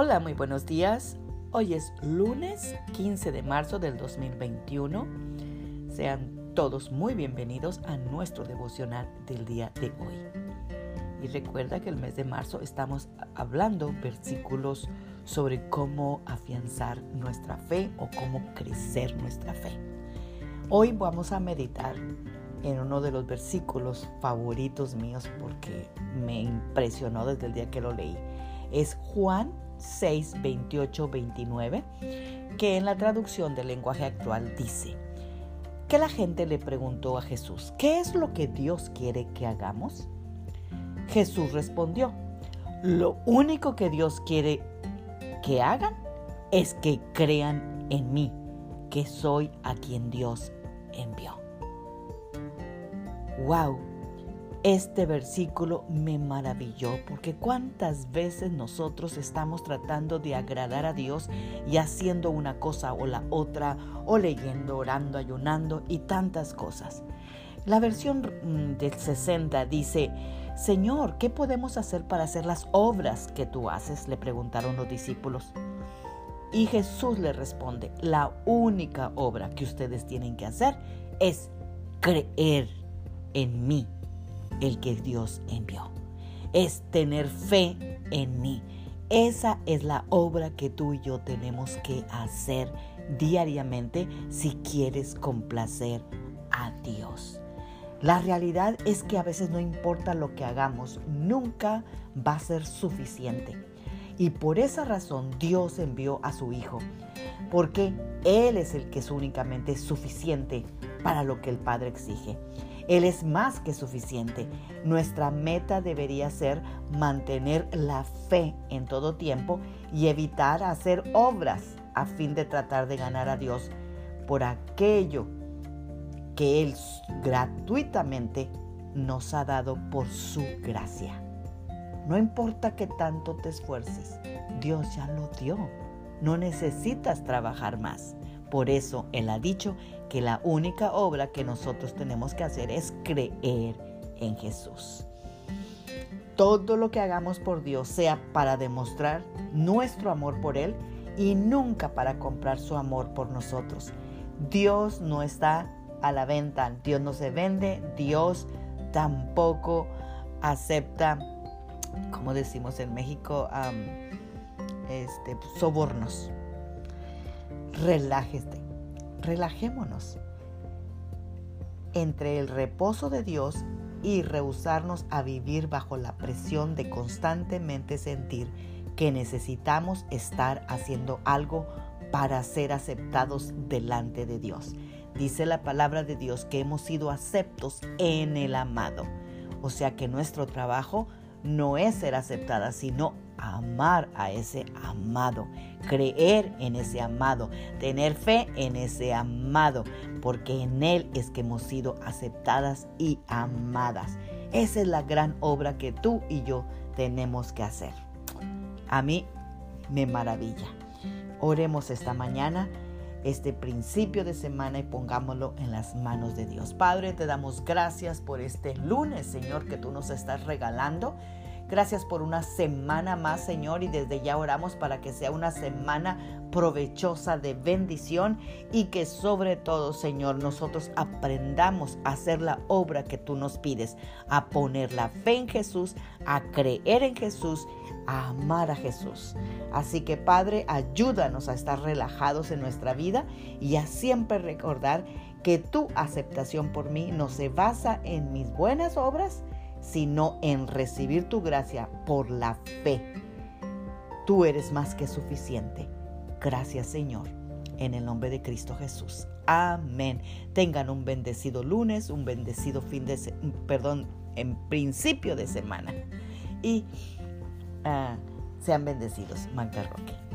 Hola, muy buenos días. Hoy es lunes 15 de marzo del 2021. Sean todos muy bienvenidos a nuestro devocional del día de hoy. Y recuerda que el mes de marzo estamos hablando versículos sobre cómo afianzar nuestra fe o cómo crecer nuestra fe. Hoy vamos a meditar en uno de los versículos favoritos míos porque me impresionó desde el día que lo leí. Es Juan 6, 28, 29, que en la traducción del lenguaje actual dice, que la gente le preguntó a Jesús, ¿qué es lo que Dios quiere que hagamos? Jesús respondió, lo único que Dios quiere que hagan es que crean en mí, que soy a quien Dios envió. ¡Wow! Este versículo me maravilló porque cuántas veces nosotros estamos tratando de agradar a Dios y haciendo una cosa o la otra, o leyendo, orando, ayunando y tantas cosas. La versión mm, del 60 dice, Señor, ¿qué podemos hacer para hacer las obras que tú haces? Le preguntaron los discípulos. Y Jesús le responde, la única obra que ustedes tienen que hacer es creer en mí el que Dios envió. Es tener fe en mí. Esa es la obra que tú y yo tenemos que hacer diariamente si quieres complacer a Dios. La realidad es que a veces no importa lo que hagamos, nunca va a ser suficiente. Y por esa razón Dios envió a su Hijo, porque Él es el que es únicamente suficiente para lo que el Padre exige. Él es más que suficiente. Nuestra meta debería ser mantener la fe en todo tiempo y evitar hacer obras a fin de tratar de ganar a Dios por aquello que Él gratuitamente nos ha dado por su gracia. No importa que tanto te esfuerces, Dios ya lo dio. No necesitas trabajar más. Por eso Él ha dicho que la única obra que nosotros tenemos que hacer es creer en Jesús. Todo lo que hagamos por Dios sea para demostrar nuestro amor por Él y nunca para comprar su amor por nosotros. Dios no está a la venta, Dios no se vende, Dios tampoco acepta, como decimos en México, este, sobornos. Relájese, relajémonos. Entre el reposo de Dios y rehusarnos a vivir bajo la presión de constantemente sentir que necesitamos estar haciendo algo para ser aceptados delante de Dios. Dice la palabra de Dios que hemos sido aceptos en el amado. O sea que nuestro trabajo no es ser aceptada, sino amar a ese amado, creer en ese amado, tener fe en ese amado, porque en Él es que hemos sido aceptadas y amadas. Esa es la gran obra que tú y yo tenemos que hacer. A mí me maravilla. Oremos esta mañana este principio de semana y pongámoslo en las manos de Dios. Padre, te damos gracias por este lunes, Señor, que tú nos estás regalando. Gracias por una semana más, Señor, y desde ya oramos para que sea una semana provechosa de bendición y que sobre todo, Señor, nosotros aprendamos a hacer la obra que tú nos pides, a poner la fe en Jesús, a creer en Jesús, a amar a Jesús. Así que, Padre, ayúdanos a estar relajados en nuestra vida y a siempre recordar que tu aceptación por mí no se basa en mis buenas obras, sino en recibir tu gracia por la fe. Tú eres más que suficiente. Gracias Señor, en el nombre de Cristo Jesús. Amén. Tengan un bendecido lunes, un bendecido fin de, perdón, en principio de semana. Y ah, sean bendecidos, Magda Roque.